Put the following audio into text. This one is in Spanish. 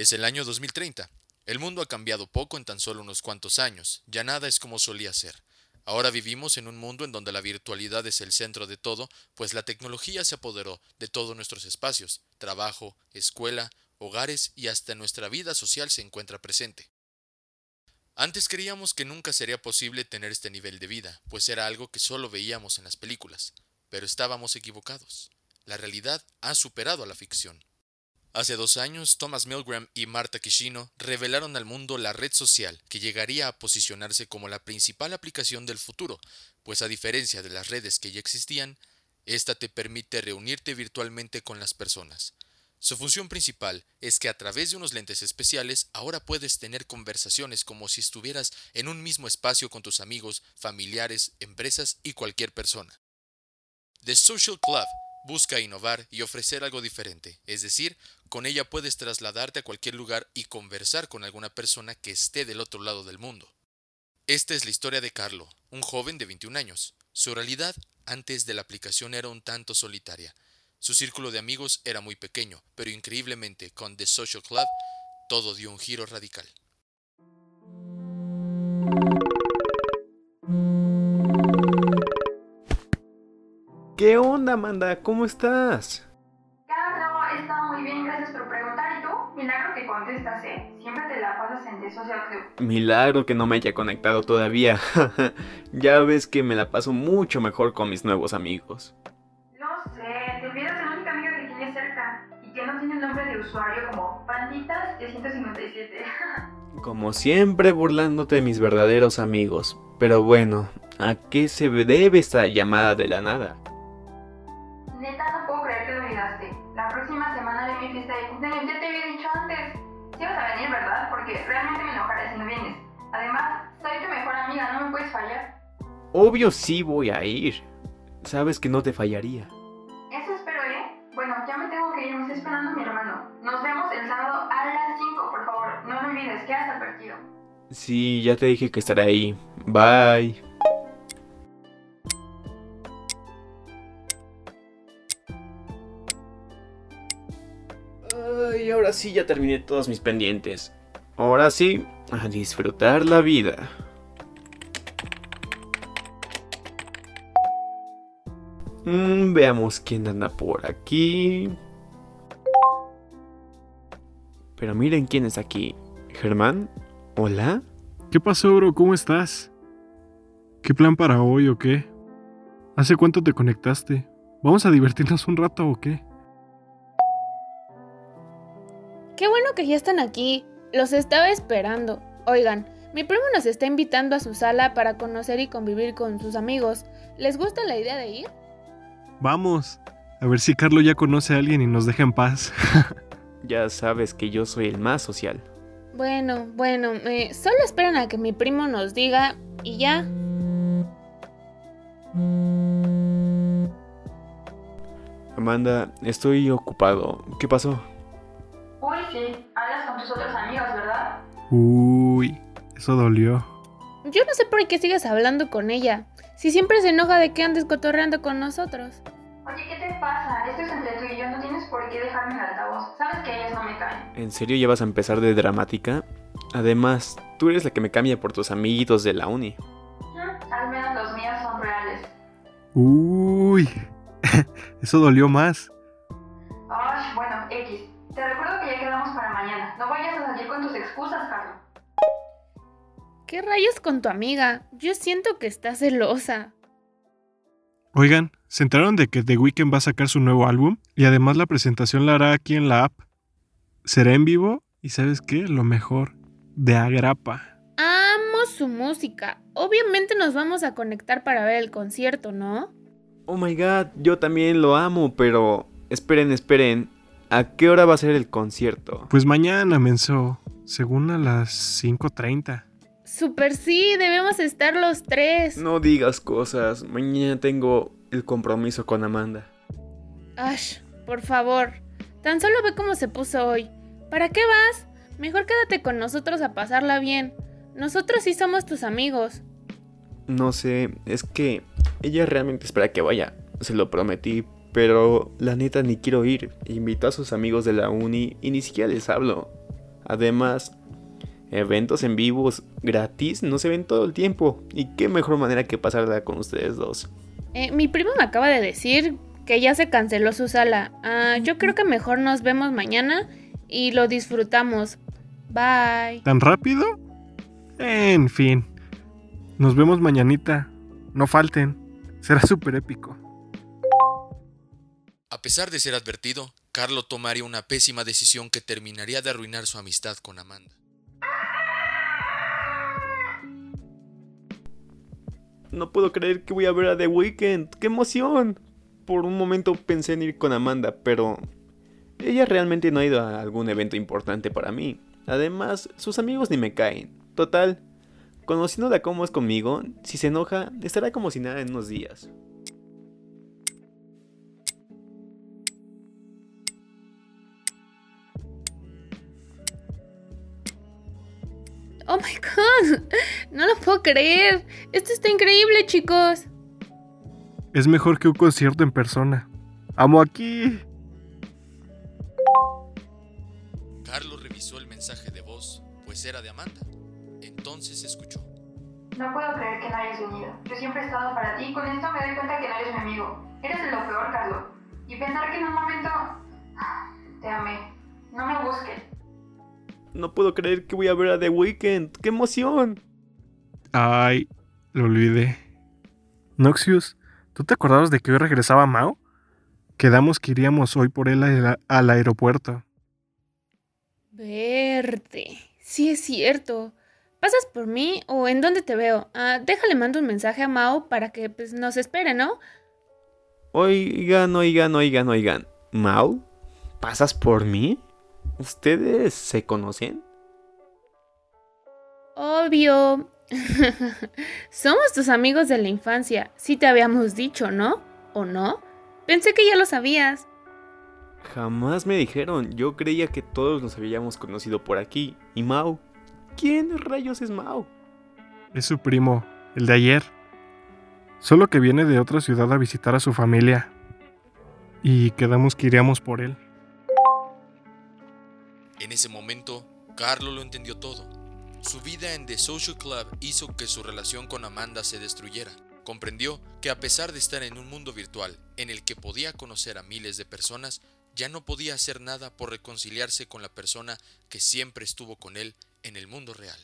Es el año 2030. El mundo ha cambiado poco en tan solo unos cuantos años, ya nada es como solía ser. Ahora vivimos en un mundo en donde la virtualidad es el centro de todo, pues la tecnología se apoderó de todos nuestros espacios, trabajo, escuela, hogares y hasta nuestra vida social se encuentra presente. Antes creíamos que nunca sería posible tener este nivel de vida, pues era algo que solo veíamos en las películas, pero estábamos equivocados. La realidad ha superado a la ficción. Hace dos años, Thomas Milgram y Marta Kishino revelaron al mundo la red social que llegaría a posicionarse como la principal aplicación del futuro, pues a diferencia de las redes que ya existían, esta te permite reunirte virtualmente con las personas. Su función principal es que a través de unos lentes especiales ahora puedes tener conversaciones como si estuvieras en un mismo espacio con tus amigos, familiares, empresas y cualquier persona. The Social Club busca innovar y ofrecer algo diferente, es decir, con ella puedes trasladarte a cualquier lugar y conversar con alguna persona que esté del otro lado del mundo. Esta es la historia de Carlo, un joven de 21 años. Su realidad antes de la aplicación era un tanto solitaria. Su círculo de amigos era muy pequeño, pero increíblemente con The Social Club todo dio un giro radical. ¿Qué onda, Amanda? ¿Cómo estás? Contestas, ¿eh? Siempre te la pasas en The Social Club. Milagro que no me haya conectado todavía. ya ves que me la paso mucho mejor con mis nuevos amigos. No sé, te olvidas de la única amiga que tienes cerca y que no tiene el nombre de usuario como Panditas de 157. Como siempre burlándote de mis verdaderos amigos. Pero bueno, ¿a qué se debe esta llamada de la nada? Neta, no puedo creer que lo olvidaste. La próxima semana de mi fiesta de cumpleaños ya te había dicho antes. Realmente me enojaré si no vienes. Además, soy tu mejor amiga, no me puedes fallar. Obvio sí voy a ir. Sabes que no te fallaría. Eso espero, ¿eh? Bueno, ya me tengo que ir, me está esperando mi hermano. Nos vemos el sábado a las 5, por favor. No lo olvides, quedas advertido. Sí, ya te dije que estaré ahí. Bye. Ay, ahora sí ya terminé todos mis pendientes. Ahora sí, a disfrutar la vida. Mm, veamos quién anda por aquí. Pero miren quién es aquí. Germán, hola. ¿Qué pasó, bro? ¿Cómo estás? ¿Qué plan para hoy o qué? ¿Hace cuánto te conectaste? ¿Vamos a divertirnos un rato o qué? Qué bueno que ya están aquí. Los estaba esperando. Oigan, mi primo nos está invitando a su sala para conocer y convivir con sus amigos. ¿Les gusta la idea de ir? Vamos. A ver si Carlo ya conoce a alguien y nos deja en paz. Ya sabes que yo soy el más social. Bueno, bueno, eh, solo esperan a que mi primo nos diga y ya. Amanda, estoy ocupado. ¿Qué pasó? Uy, sí, hablas con tus otros. Uy, eso dolió. Yo no sé por qué sigues hablando con ella. Si siempre se enoja de que andes cotorreando con nosotros. Oye, ¿qué te pasa? Esto es entre tú y yo, no tienes por qué dejarme en altavoz. Sabes que ellas no me caen. ¿En serio ya vas a empezar de dramática? Además, tú eres la que me cambia por tus amiguitos de la uni. Mm, Al menos los míos son reales. Uy, eso dolió más. Excusas, Carlos. ¿Qué rayos con tu amiga? Yo siento que está celosa. Oigan, ¿se enteraron de que The Weeknd va a sacar su nuevo álbum? Y además la presentación la hará aquí en la app. Será en vivo y ¿sabes qué? Lo mejor, de agrapa. Amo su música. Obviamente nos vamos a conectar para ver el concierto, ¿no? Oh my god, yo también lo amo, pero... Esperen, esperen. ¿A qué hora va a ser el concierto? Pues mañana, menso. Según a las 5.30. Super sí, debemos estar los tres. No digas cosas. Mañana tengo el compromiso con Amanda. Ash, por favor. Tan solo ve cómo se puso hoy. ¿Para qué vas? Mejor quédate con nosotros a pasarla bien. Nosotros sí somos tus amigos. No sé, es que ella realmente espera que vaya. Se lo prometí, pero la neta ni quiero ir. Invitó a sus amigos de la uni y ni siquiera les hablo. Además, eventos en vivos gratis no se ven todo el tiempo. Y qué mejor manera que pasarla con ustedes dos. Eh, mi primo me acaba de decir que ya se canceló su sala. Ah, yo creo que mejor nos vemos mañana y lo disfrutamos. Bye. ¿Tan rápido? En fin. Nos vemos mañanita. No falten. Será súper épico. A pesar de ser advertido, Carlo tomaría una pésima decisión que terminaría de arruinar su amistad con Amanda. No puedo creer que voy a ver a The Weeknd. ¡Qué emoción! Por un momento pensé en ir con Amanda, pero ella realmente no ha ido a algún evento importante para mí. Además, sus amigos ni me caen. Total, conociéndola como es conmigo, si se enoja, estará como si nada en unos días. Oh my god, no lo puedo creer. Esto está increíble, chicos. Es mejor que un concierto en persona. Amo aquí. Carlos revisó el mensaje de voz, pues era de Amanda. Entonces escuchó. No puedo creer que no hayas venido. Yo siempre he estado para ti y con esto me doy cuenta que no eres mi amigo. Eres de lo peor, Carlos. Y pensar que en un momento... Te amé. No puedo creer que voy a ver a The Weeknd. ¡Qué emoción! Ay, lo olvidé. Noxius, ¿tú te acordabas de que hoy regresaba Mao? Quedamos que iríamos hoy por él al, al aeropuerto. Verde. Sí es cierto. ¿Pasas por mí o en dónde te veo? Ah, déjale mando un mensaje a Mao para que pues, nos espere, ¿no? Oigan, oigan, oigan, oigan. ¿Mau? ¿Pasas por mí? ¿Ustedes se conocen? Obvio. Somos tus amigos de la infancia. Sí te habíamos dicho, ¿no? ¿O no? Pensé que ya lo sabías. Jamás me dijeron. Yo creía que todos nos habíamos conocido por aquí. ¿Y Mau? ¿Quién rayos es Mau? Es su primo, el de ayer. Solo que viene de otra ciudad a visitar a su familia. Y quedamos que iríamos por él. En ese momento, Carlo lo entendió todo. Su vida en The Social Club hizo que su relación con Amanda se destruyera. Comprendió que a pesar de estar en un mundo virtual en el que podía conocer a miles de personas, ya no podía hacer nada por reconciliarse con la persona que siempre estuvo con él en el mundo real.